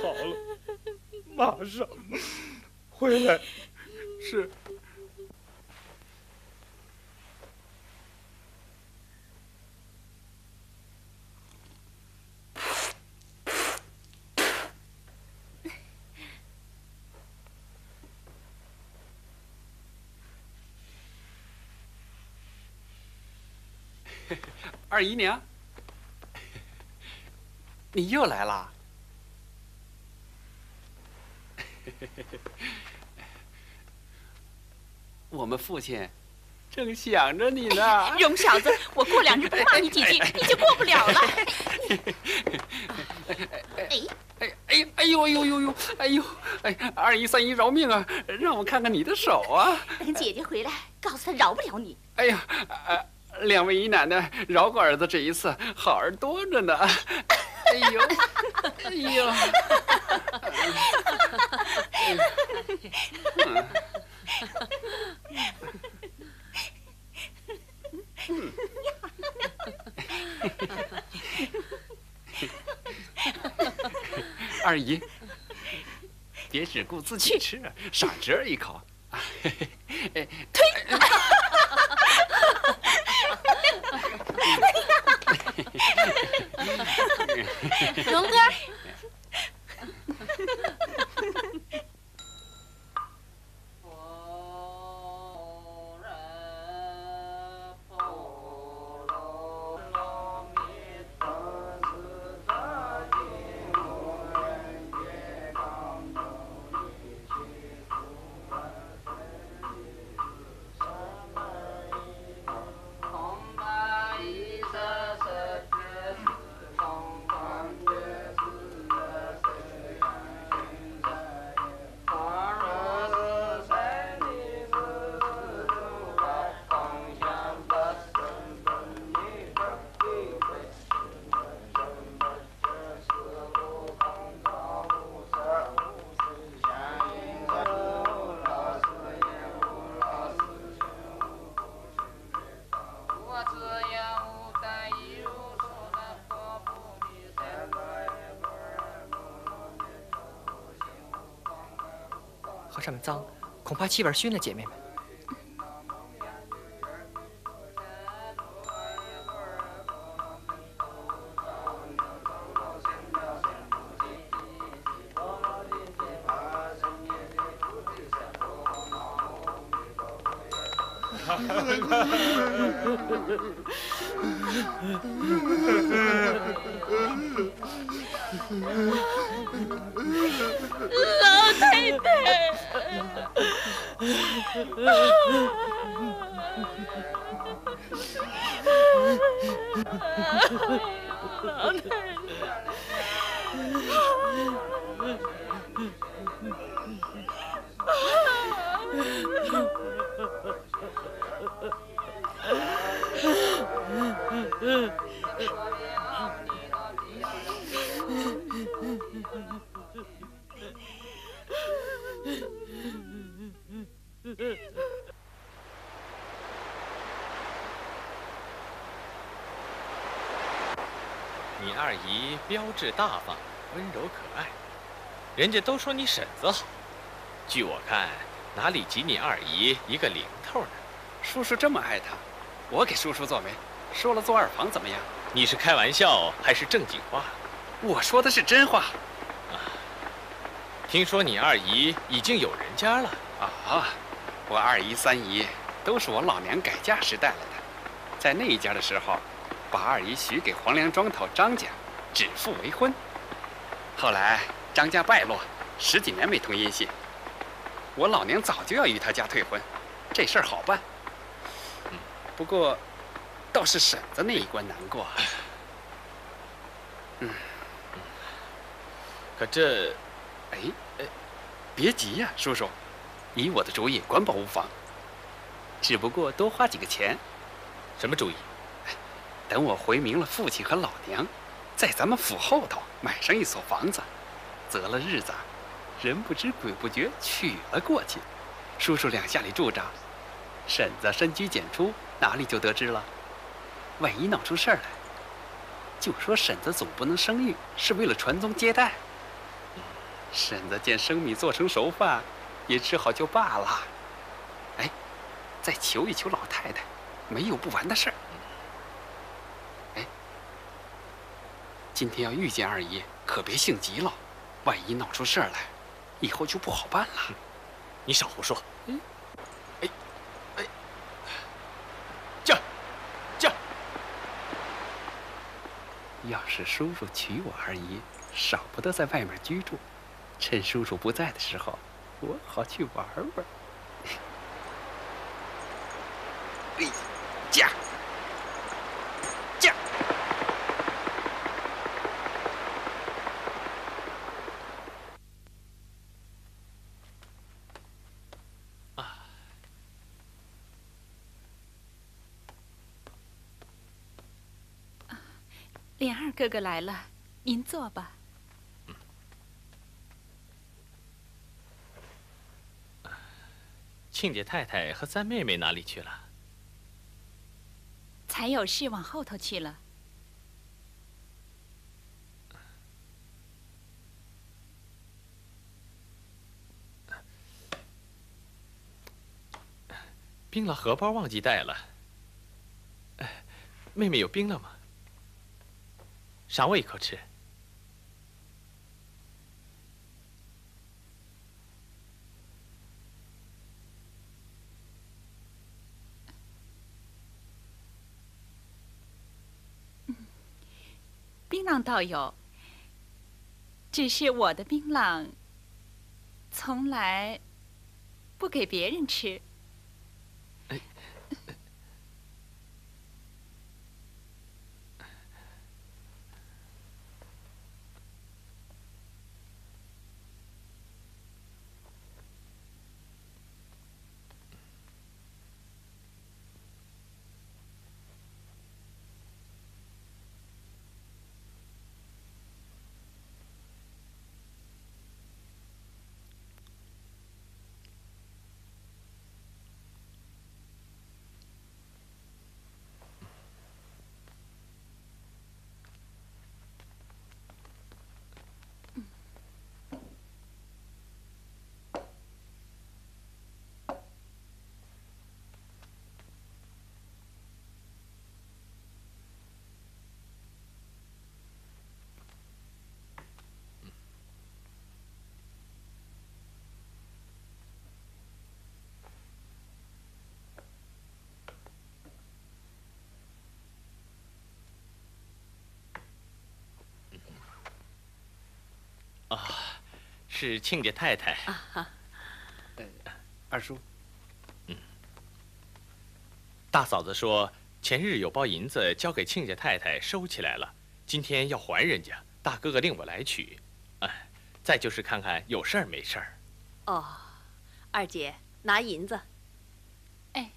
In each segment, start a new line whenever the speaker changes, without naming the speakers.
好了，马上回来。
是。二姨娘，你又来了。我们父亲正想着你呢。
荣小子，我过两日不骂你几句，你就过不了了。
哎哎哎哎呦哎呦呦呦哎呦哎！二姨三姨饶命啊！让我看看你的手啊！
等姐姐回来，告诉她饶不了你。
哎呀，两位姨奶奶饶过儿子这一次，好儿多着呢。哎呦哎呦！二姨，别只顾自己吃，赏侄儿一口。
推！荣哥。
这么脏，恐怕气味熏了姐妹们。
你 姨标致大方，温柔可爱，人家都说你婶子好。据我看，哪里及你二姨一个零头呢？
叔叔这么爱她，我给叔叔做媒，说了做二房怎么样？
你是开玩笑还是正经话？
我说的是真话。
啊，听说你二姨已经有人家了
啊？我二姨三姨都是我老娘改嫁时带来的，在那一家的时候。把二姨许给黄梁庄头张家，指腹为婚。后来张家败落，十几年没通音信。我老娘早就要与他家退婚，这事儿好办。不过，倒是婶子那一关难过。嗯，
可这……
哎哎，别急呀，叔叔，以我的主意，管保无妨。只不过多花几个钱。
什么主意？
等我回明了父亲和老娘，在咱们府后头买上一所房子，择了日子，人不知鬼不觉娶了过去。叔叔两下里住着，婶子深居简出，哪里就得知了？万一闹出事儿来，就说婶子总不能生育，是为了传宗接代。婶子见生米做成熟饭，也只好就罢了。哎，再求一求老太太，没有不完的事儿。今天要遇见二姨，可别性急了，万一闹出事儿来，以后就不好办了。
你少胡说。嗯，哎，哎，驾，驾。
要是叔叔娶我二姨，少不得在外面居住。趁叔叔不在的时候，我好去玩玩。哎，驾，
莲儿哥哥来了，您坐吧。
庆姐太太和三妹妹哪里去了？
才有事往后头去了。
冰了荷包忘记带了。妹妹有冰了吗？赏我一口吃。
槟榔倒有，只是我的槟榔从来不给别人吃。
啊，是亲家太太。
啊二叔。
嗯。大嫂子说，前日有包银子交给亲家太太收起来了，今天要还人家。大哥哥令我来取。哎，再就是看看有事儿没事儿。
哦，二姐拿银子。
哎。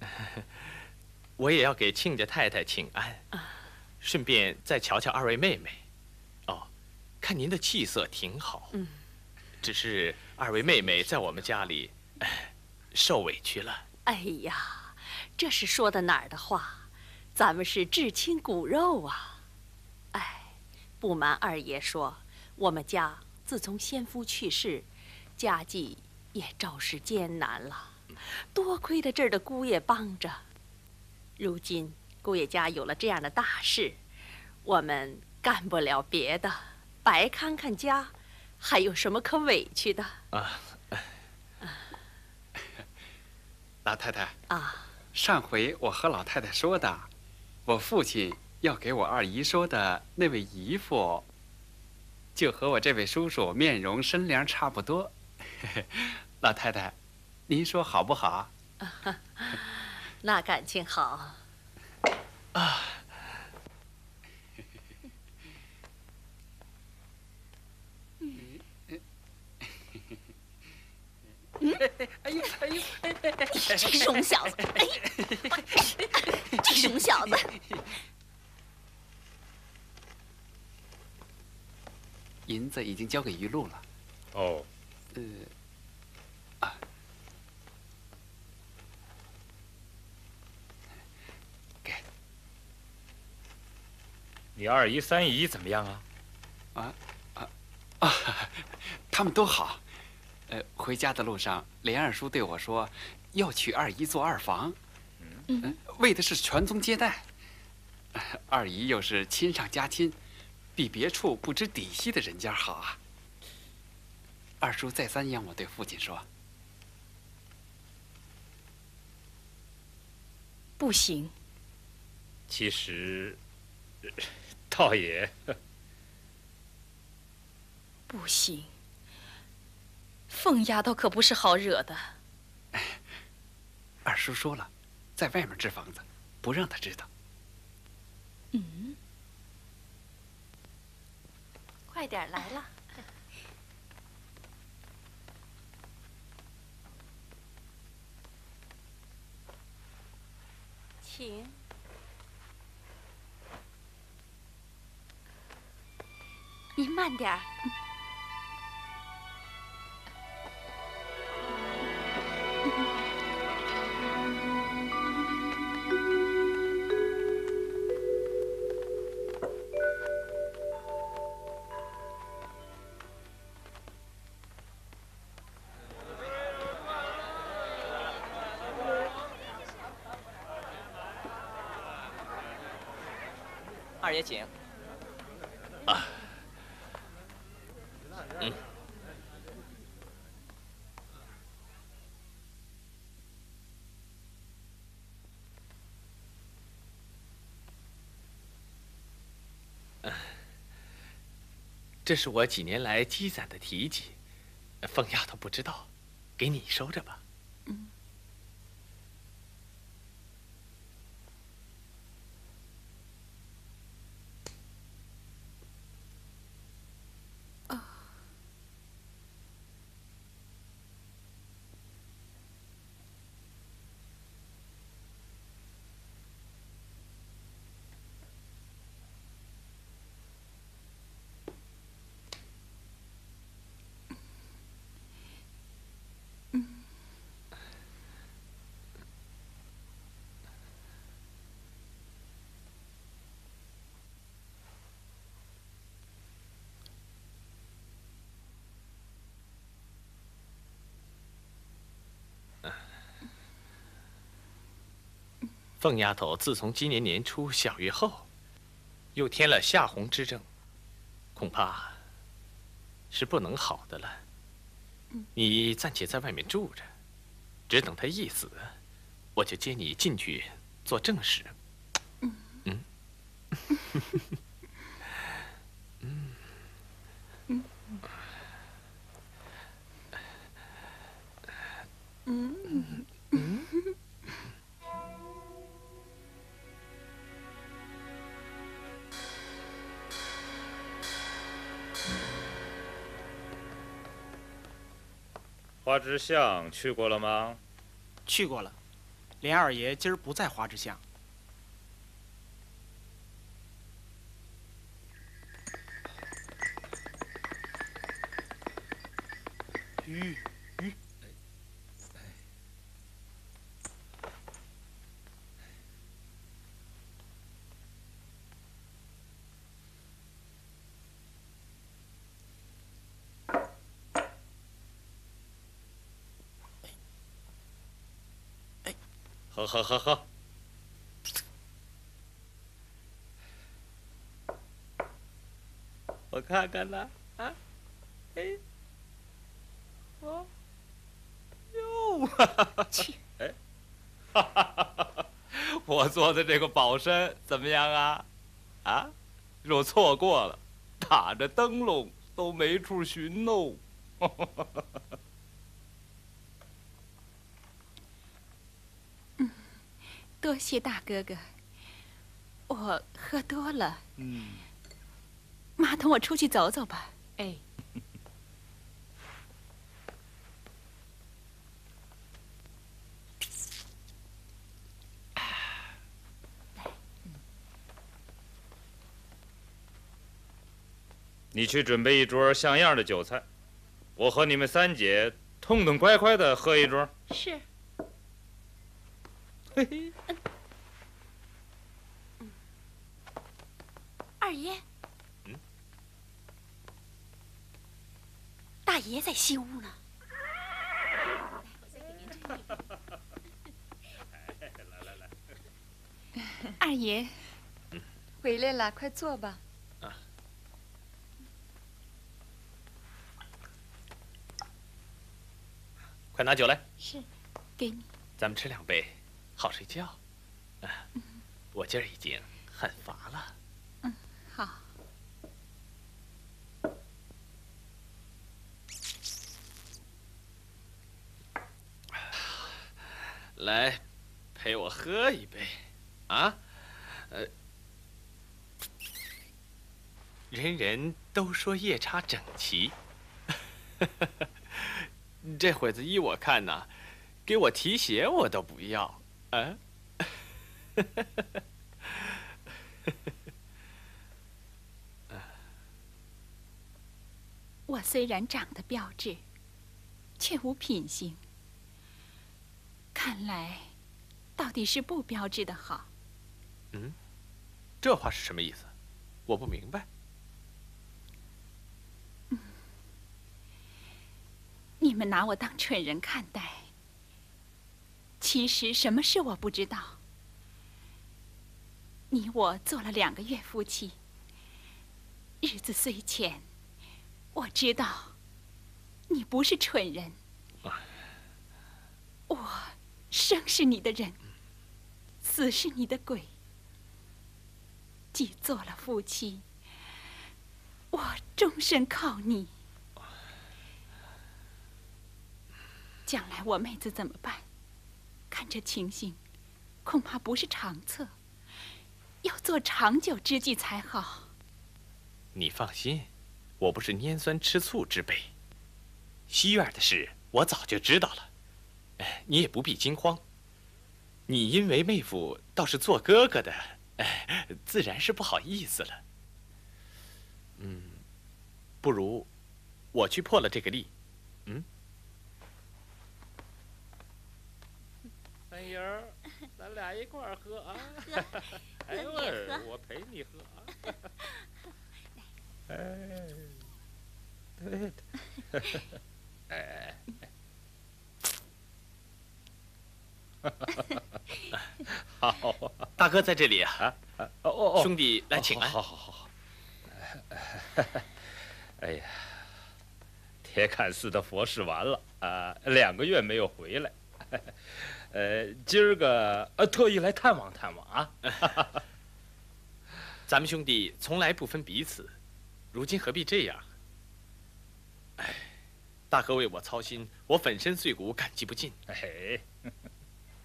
我也要给亲家太太请安，顺便再瞧瞧二位妹妹。哦，看您的气色挺好。
嗯，
只是二位妹妹在我们家里受委屈了。
哎呀，这是说的哪儿的话？咱们是至亲骨肉啊！哎，不瞒二爷说，我们家自从先夫去世，家计也着实艰难了。多亏了这儿的姑爷帮着。如今姑爷家有了这样的大事，我们干不了别的，白看看家，还有什么可委屈的？啊，
老太太
啊，
上回我和老太太说的，我父亲要给我二姨说的那位姨父，就和我这位叔叔面容身量差不多。老太太，您说好不好？
那感情好啊！
哎呦哎呦！这熊小子！哎，这熊小子！
银子已经交给于露了。
哦，
呃，
你二姨、三姨怎么样啊？
啊啊啊！他们都好。呃，回家的路上，连二叔对我说，要娶二姨做二房，嗯，为的是传宗接代。二姨又是亲上加亲，比别处不知底细的人家好啊。二叔再三央我对父亲说，
不行。
其实，倒也
不行。凤丫头可不是好惹的。
二叔说了，在外面置房子，不让她知道。
嗯，
快点来了，请。您慢点儿。
二爷请。
这是我几年来积攒的提己，凤丫头不知道，给你收着吧。凤丫头自从今年年初小月后，又添了夏红之症，恐怕是不能好的了。你暂且在外面住着，只等她一死，我就接你进去做正室。嗯。
嗯。
花枝巷去过了吗？
去过了，连二爷今儿不在花枝巷。鱼，鱼。
喝喝喝喝！我看看呢，啊，哎，我，哟，哈哈哈！哎，哈哈哈！我做的这个宝山怎么样啊？啊，若错过了，打着灯笼都没处寻喽！哈哈哈哈哈！
多谢大哥哥，我喝多了。嗯，妈，同我出去走走吧。
哎。
你去准备一桌像样的酒菜，我和你们三姐痛痛快快的喝一桌。
是。
嘿嘿。
二爷。嗯。大爷在西屋呢。
来来来。
二爷。回来了，快坐吧。啊。
快拿酒来。
是，给你。
咱们吃两杯，好睡觉。啊，我今儿已经很乏了。
嗯，好。
来，陪我喝一杯，啊，呃。人人都说夜叉整齐，这会子依我看呐，给我提鞋我都不要，啊！
我虽然长得标致，却无品行。看来，到底是不标致的好。
嗯，这话是什么意思？我不明白。
你们拿我当蠢人看待。其实什么事我不知道。你我做了两个月夫妻，日子虽浅，我知道你不是蠢人。我生是你的人，死是你的鬼。既做了夫妻，我终身靠你。将来我妹子怎么办？看这情形，恐怕不是长策，要做长久之计才好。
你放心，我不是拈酸吃醋之辈。西院的事我早就知道了，你也不必惊慌。你因为妹夫倒是做哥哥的，自然是不好意思了。嗯，不如我去破了这个例，嗯。
儿，咱俩一块儿喝啊！
哎呦儿，
我陪你喝啊！哎，对，哎，好，
大哥在这里啊！
哦哦，
兄弟来请安。
好好好。哎呀，铁槛寺的佛事完了啊，两个月没有回来。呃，今儿个呃特意来探望探望啊！
咱们兄弟从来不分彼此，如今何必这样？哎，大哥为我操心，我粉身碎骨感激不尽。哎，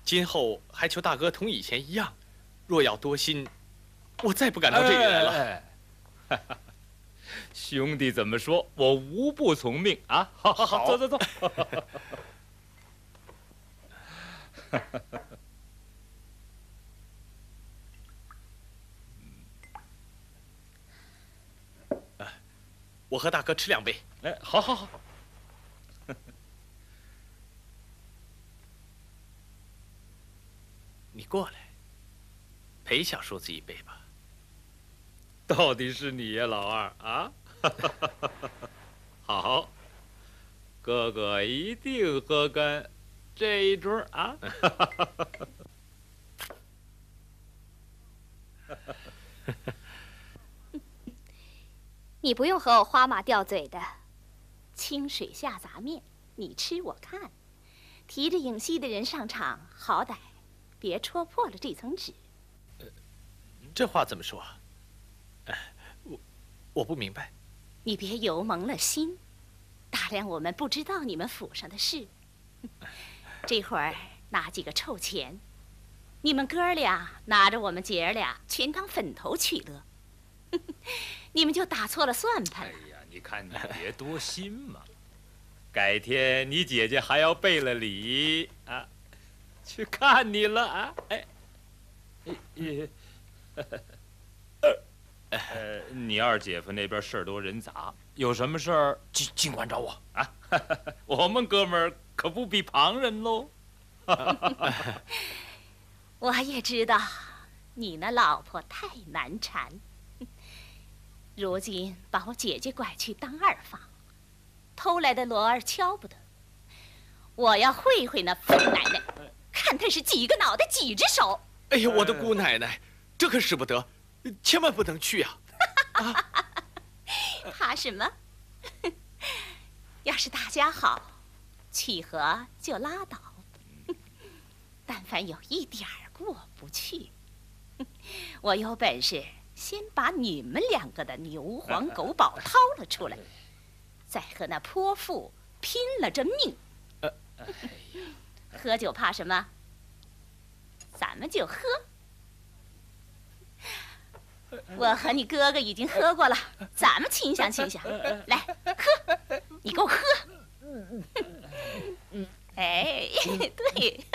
今后还求大哥同以前一样，若要多心，我再不敢到这里来了。
兄弟怎么说，我无不从命啊！好，好，好，走，走，走。哈哈哈！
我和大哥吃两杯。
哎，好，好，好。
你过来，陪小叔子一杯吧。
到底是你呀，老二啊！好，哥哥一定喝干。这一桌啊！
你不用和我花马吊嘴的，清水下杂面，你吃我看，提着影戏的人上场，好歹别戳破了这层纸。
这话怎么说？我我不明白。
你别油蒙了心，打量我们不知道你们府上的事。这会儿拿几个臭钱，你们哥俩拿着我们姐儿俩全当粉头取乐，你们就打错了算盘了。哎
呀，你看你别多心嘛，改天你姐姐还要备了礼啊，去看你了啊！哎，哎，呃，你二姐夫那边事儿多人杂，有什么事儿
尽尽管找我
啊。我们哥们儿可不比旁人喽。
我也知道，你那老婆太难缠。如今把我姐姐拐去当二房，偷来的罗儿敲不得。我要会会那疯奶奶，看她是几个脑袋几只手。
哎呀，我的姑奶奶，这可使不得，千万不能去啊！
怕什么？要是大家好，契合就拉倒。但凡有一点儿过不去，我有本事先把你们两个的牛 黄狗宝掏了出来，再和那泼妇拼了这命。喝酒怕什么？咱们就喝。我和你哥哥已经喝过了，咱们清想清想。来，喝，你给我喝。哎，对，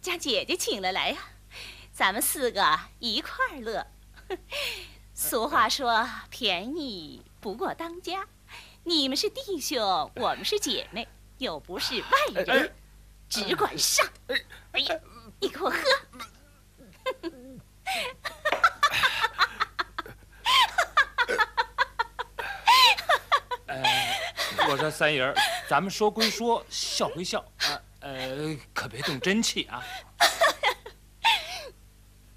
将姐姐请了来呀，咱们四个一块儿乐。俗话说，便宜不过当家。你们是弟兄，我们是姐妹，又不是外人，只管上。哎呀，你给我喝。
我说三爷儿，咱们说归说，笑归笑，呃呃，可别动真气啊。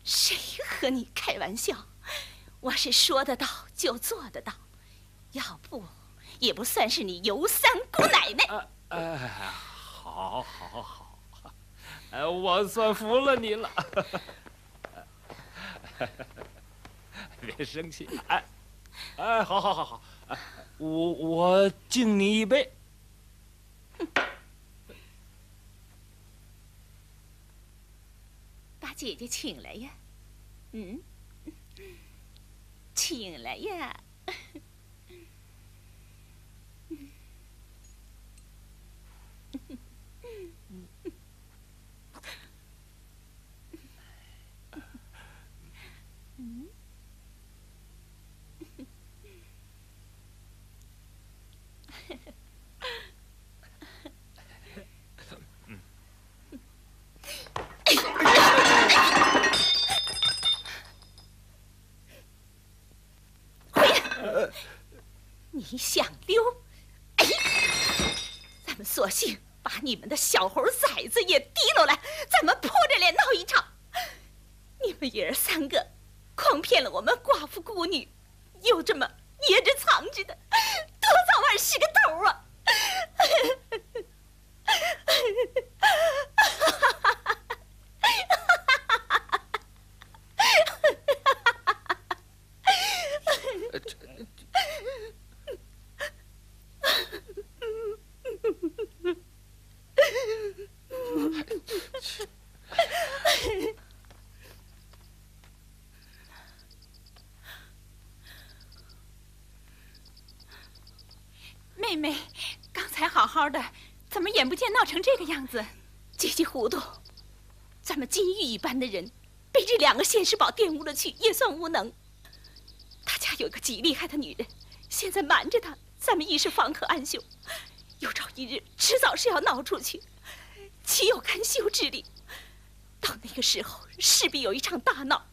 谁和你开玩笑？我是说得到就做得到，要不也不算是你尤三姑奶奶。
哎，好，好，好，哎，我算服了你了。别生气，哎，哎，好好好好，我我敬你一杯。
把姐姐请来呀，嗯，请来呀。你你想溜？哎，咱们索性把你们的小猴崽子也提溜来，咱们破着脸闹一场。你们爷儿三个诓骗了我们寡妇孤女，又这么掖着藏着的，多早晚是个头啊！
妹妹，刚才好好的，怎么眼不见闹成这个样子？
姐姐糊涂，咱们金玉一般的人，被这两个现世宝玷污了去，也算无能。他家有个极厉害的女人，现在瞒着他，咱们一时方可安休。有朝一日，迟早是要闹出去，岂有甘休之理？到那个时候，势必有一场大闹，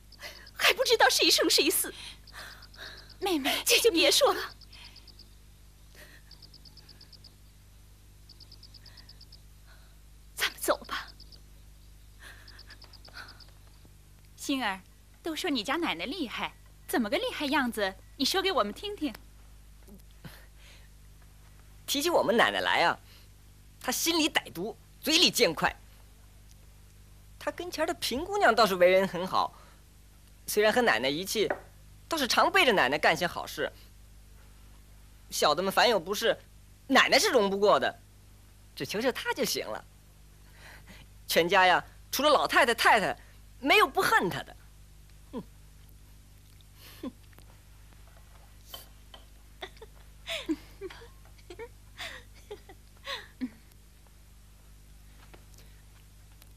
还不知道谁生谁死。
妹妹，
姐姐别说了。咱们走吧。
星儿，都说你家奶奶厉害，怎么个厉害样子？你说给我们听听。
提起我们奶奶来啊，她心里歹毒，嘴里见快。她跟前的平姑娘倒是为人很好，虽然和奶奶一气，倒是常背着奶奶干些好事。小的们凡有不是，奶奶是容不过的，只求求她就行了。全家呀，除了老太太、太太，没有不恨她的。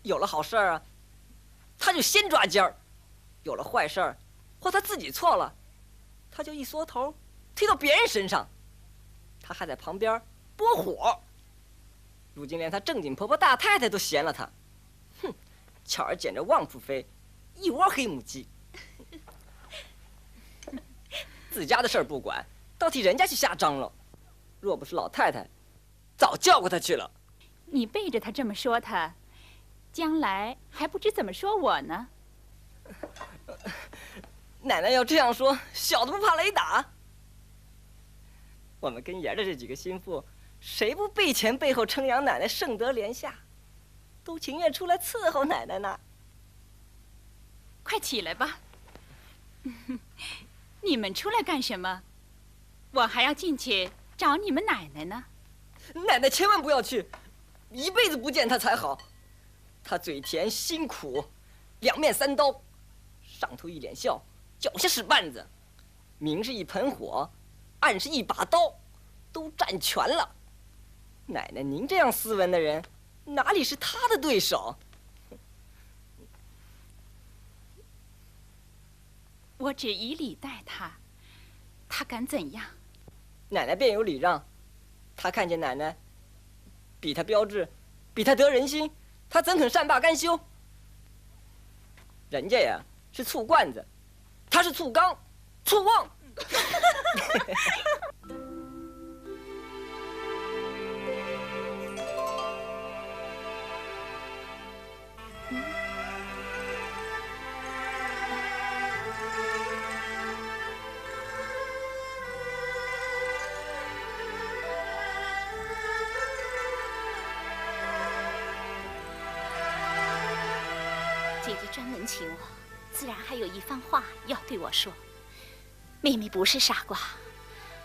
有了好事儿啊，他就先抓尖儿，有了坏事儿，或他自己错了，他就一缩头，推到别人身上。他还在旁边拨火。如今连他正经婆婆大太太都嫌了他，哼，巧儿捡着旺夫飞，一窝黑母鸡。自家的事儿不管，倒替人家去瞎张罗。若不是老太太，早叫过他去了。
你背着他这么说他，将来还不知怎么说我呢。
奶奶要这样说，小的不怕雷打。我们跟爷的这几个心腹，谁不背前背后称扬奶奶圣德连下，都情愿出来伺候奶奶呢。
快起来吧。你们出来干什么？我还要进去找你们奶奶呢。
奶奶千万不要去，一辈子不见她才好。她嘴甜心苦，两面三刀，上头一脸笑，脚下使绊子，明是一盆火，暗是一把刀，都占全了。奶奶您这样斯文的人，哪里是他的对手？
我只以礼待他，他敢怎样？
奶奶便有礼让。他看见奶奶比他标致，比他得人心，他怎肯善罢甘休？人家呀是醋罐子，他是醋缸，醋瓮。
我说。妹妹不是傻瓜，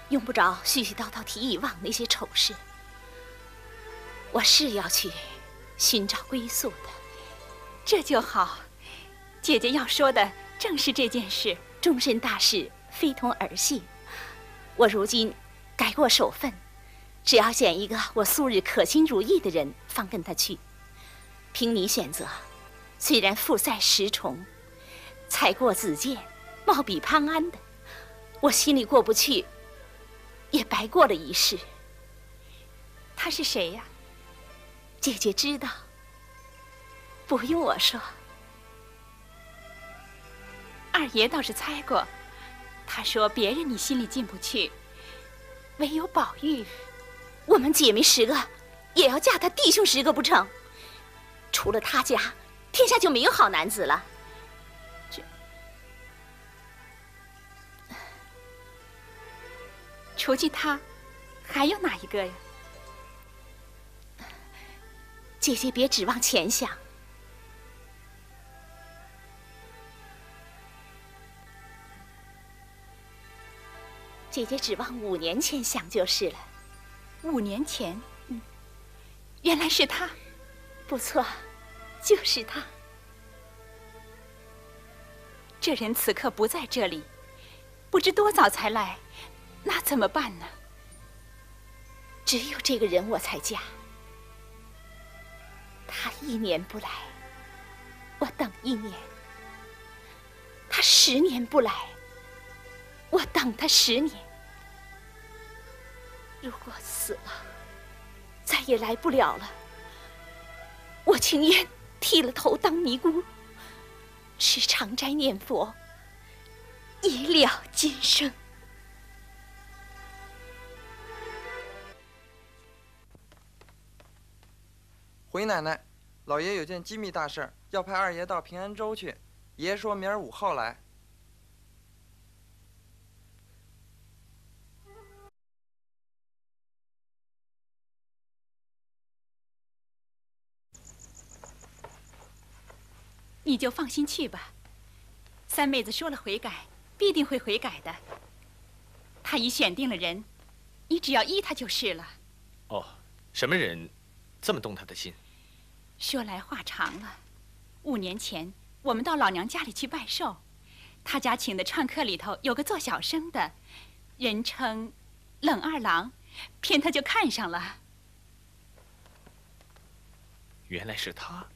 用不着絮絮叨叨提以往那些丑事。我是要去寻找归宿的，
这就好。姐姐要说的正是这件事。
终身大事非同儿戏。我如今改过守分，只要选一个我素日可心如意的人，方跟他去。凭你选择。虽然富赛十重，才过子建，貌比潘安的，我心里过不去，也白过了一世。
他是谁呀？
姐姐知道，不用我说。
二爷倒是猜过，他说别人你心里进不去，唯有宝玉，
我们姐妹十个，也要嫁他弟兄十个不成？除了他家。天下就没有好男子了。
除去他，还有哪一个呀？
姐姐别指望前想，姐姐指望五年前想就是了。
五年前，嗯，原来是他，
不错。就是他，
这人此刻不在这里，不知多早才来，那怎么办呢？
只有这个人我才嫁。他一年不来，我等一年；他十年不来，我等他十年。如果死了，再也来不了了，我情愿。剃了头当尼姑，吃长斋念佛，以了今生。
回奶奶，老爷有件机密大事，要派二爷到平安州去。爷说明儿五号来。
你就放心去吧，三妹子说了悔改，必定会悔改的。她已选定了人，你只要依她就是了。
哦，什么人这么动他的心？
说来话长了。五年前我们到老娘家里去拜寿，他家请的串客里头有个做小生的，人称冷二郎，偏他就看上了。
原来是他。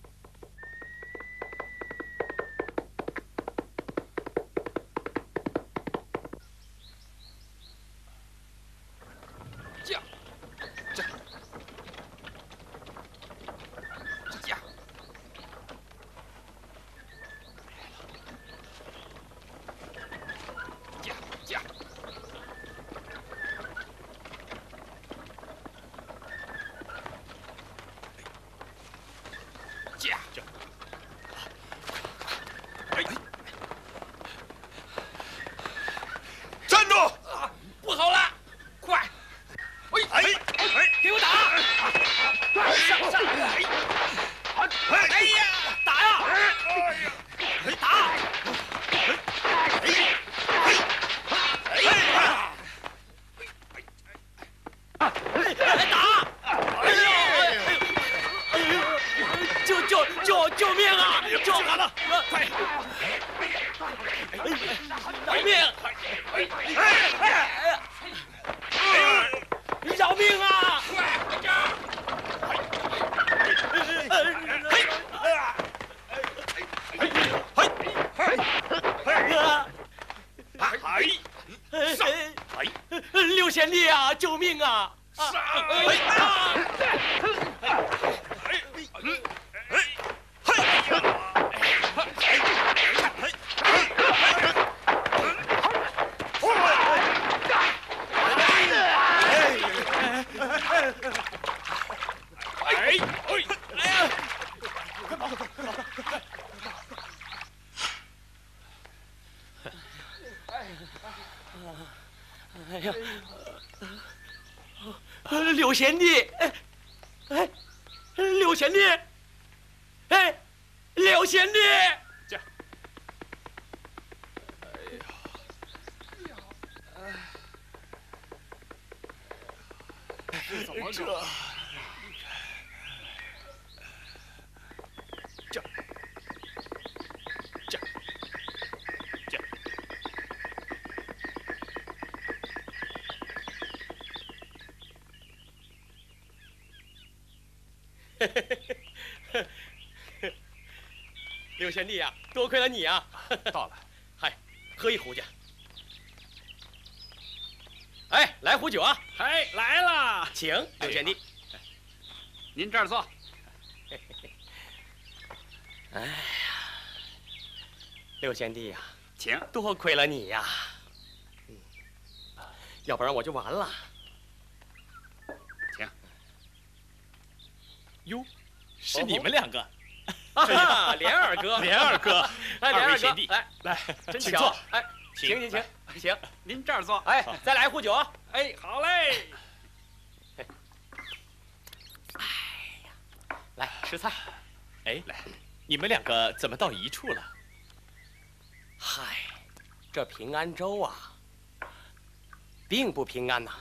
哎，哎，哎呀！快跑，快跑，快跑！哎呀，刘贤弟，哎，哎，刘贤弟，刘贤弟呀、多亏了你啊！
到了，
嗨，喝一壶去。哎，来壶酒啊！
哎，来了，
请六贤弟。
您这儿坐。
哎呀，六贤弟呀、
请，
多亏了你呀、嗯，要不然我就完了。
请。
哟，是你们两个。
啊哈，莲二哥，
连二哥，
哎，连二哥
二位贤弟，
来
来，
真巧
请坐。
哎，
请
请请请请，
您这儿坐。
哎，再来一壶酒啊！
哎，好嘞。
哎呀来吃菜。
哎，来，你们两个怎么到一处了？
嗨，这平安州啊，并不平安呐。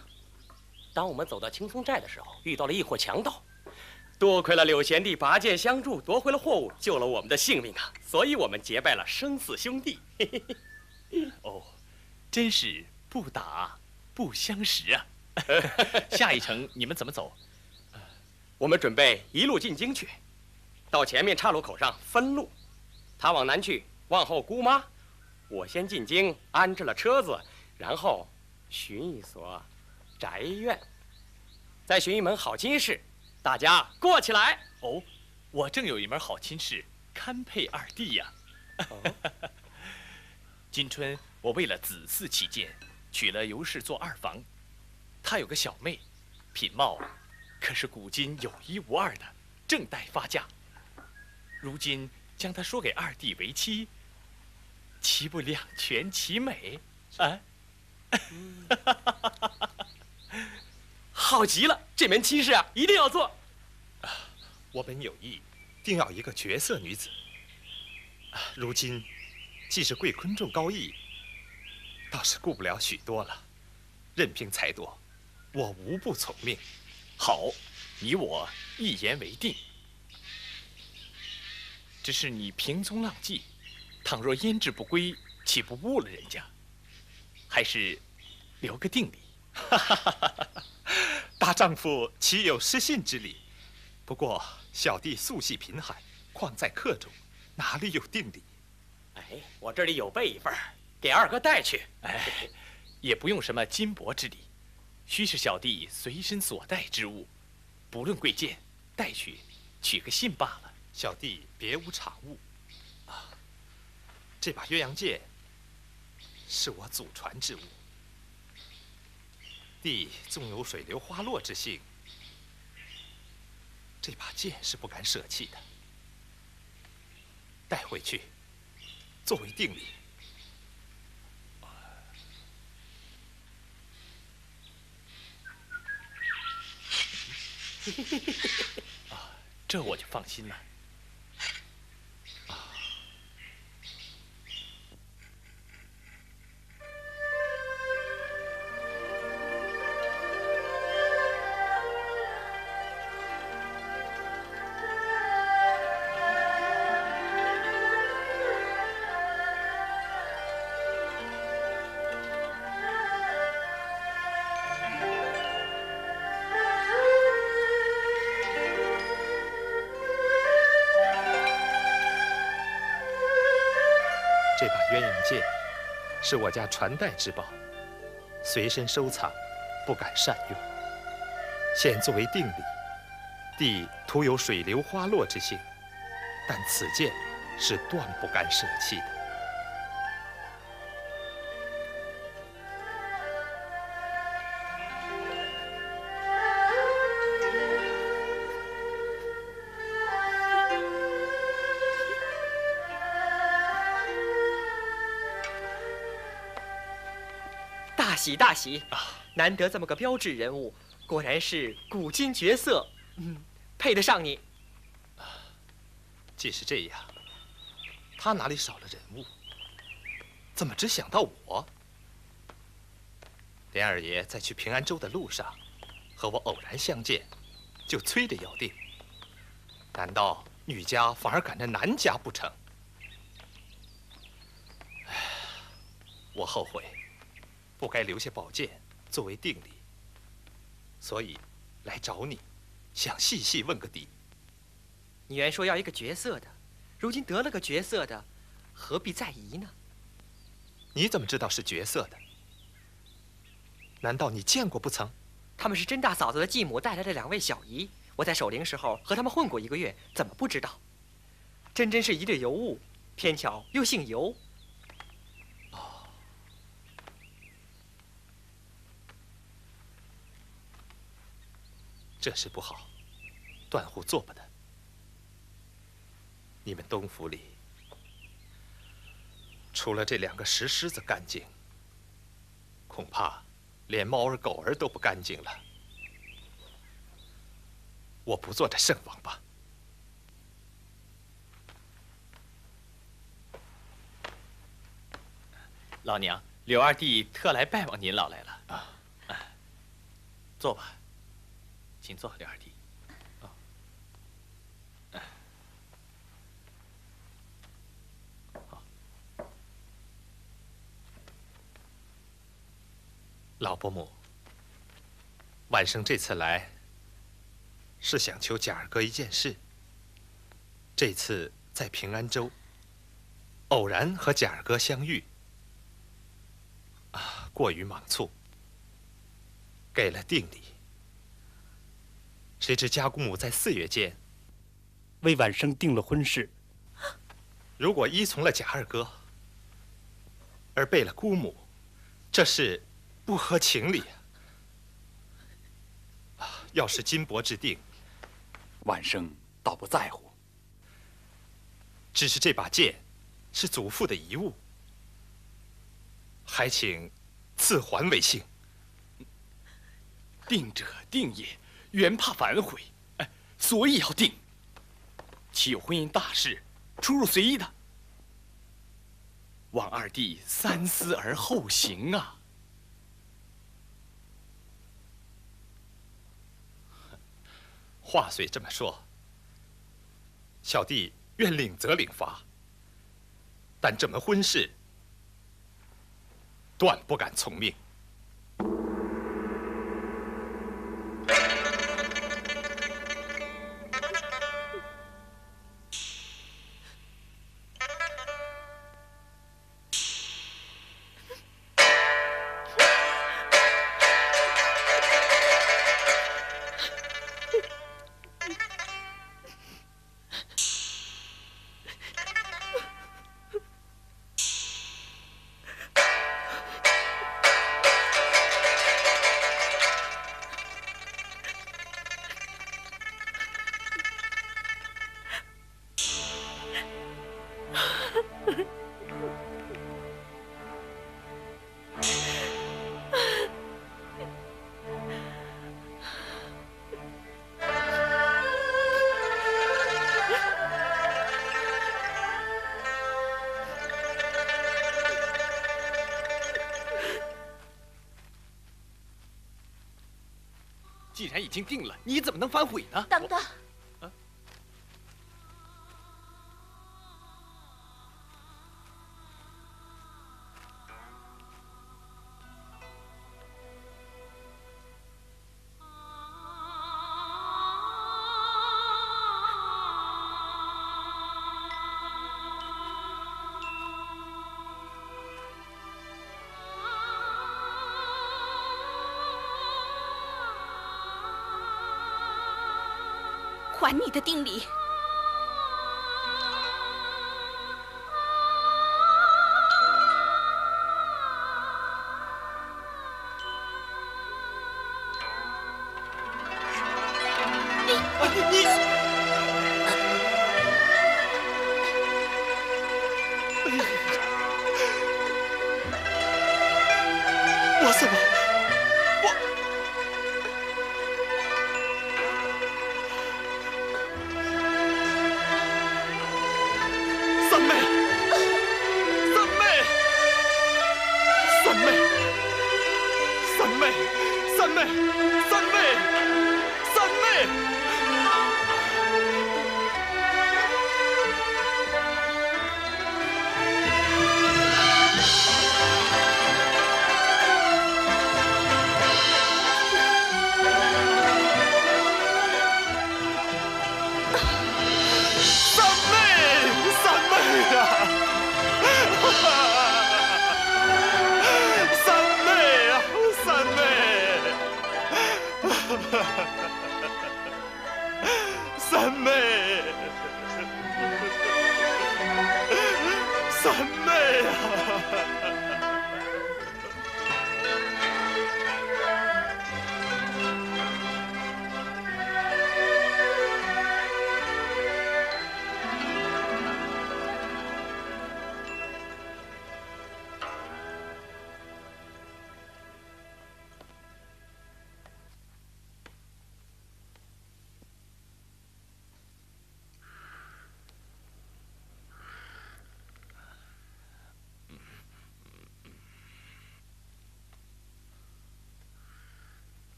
当我们走到青松寨的时候，遇到了一伙强盗，多亏了柳贤弟拔剑相助，夺回了货物，救了我们的性命啊！所以我们结拜了生死兄弟。
哦，真是不打不相识啊！下一程你们怎么走？
我们准备一路进京去，到前面岔路口上分路，他往南去往后姑妈，我先进京安置了车子，然后寻一所宅院，再寻一门好亲事，大家过起来。
哦，我正有一门好亲事，堪配二弟呀。今春我为了子嗣起见，娶了尤氏做二房。她有个小妹，品貌可是古今有一无二的，正待发嫁。如今将她说给二弟为妻，岂不两全其美？啊！
好极了，这门亲事啊，一定要做。
啊我本有意，定要一个绝色女子。啊如今，既是贵坤重高义，倒是顾不了许多了。任凭才夺，我无不从命。
好，你我一言为定。只是你平踪浪迹，倘若胭脂不归，岂不误了人家？还是留个定礼。
大丈夫岂有失信之理？不过小弟素系贫寒，况在客中，哪里有定理？
哎，我这里有备一份，给二哥带去。
哎，也不用什么金帛之礼，须是小弟随身所带之物，不论贵贱，带去取个信罢了。
小弟别无长物。啊，这把鸳鸯剑是我祖传之物。地纵有水流花落之性，这把剑是不敢舍弃的。带回去，作为定礼。
啊，这我就放心了。
是我家传代之宝，随身收藏，不敢善用。现作为定礼，地徒有水流花落之性，但此剑是断不敢舍弃的。
喜啊！难得这么个标志人物，果然是古今绝色，嗯，配得上你。
既是这样，他哪里少了人物？怎么只想到我？连二爷在去平安州的路上，和我偶然相见，就催着要定。难道女家反而赶着男家不成？唉，我后悔。不该留下宝剑作为定礼，所以来找你，想细细问个底。
你原说要一个绝色的，如今得了个绝色的，何必再疑呢？
你怎么知道是绝色的？难道你见过不曾？
他们是甄大嫂子的继母带来的两位小姨，我在守灵时候和他们混过一个月，怎么不知道？真真是一对尤物，偏巧又姓尤。
这事不好，断乎做不得。你们东府里，除了这两个石狮子干净，恐怕连猫儿狗儿都不干净了。我不做这圣王吧？
老娘，柳二弟特来拜望您老来了。啊，坐吧。请坐，刘二弟。
老伯母，晚生这次来是想求贾二哥一件事。这次在平安州，偶然和贾二哥相遇，啊，过于莽促，给了定礼。谁知家姑母在四月间
为晚生定了婚事。
如果依从了贾二哥，而背了姑母，这事不合情理啊！要是金帛之定，
晚生倒不在乎。
只是这把剑是祖父的遗物，还请赐还为幸。
定者定也。原怕反悔，哎，所以要定。岂有婚姻大事出入随意的？望二弟三思而后行啊！
话虽这么说，小弟愿领则领罚，但这门婚事断不敢从命。
经定了，你怎么能反悔呢？
等等。
还你的定礼。
我怎么？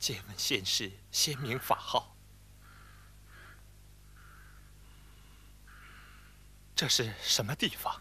借问仙师，仙名法号，这是什么地方？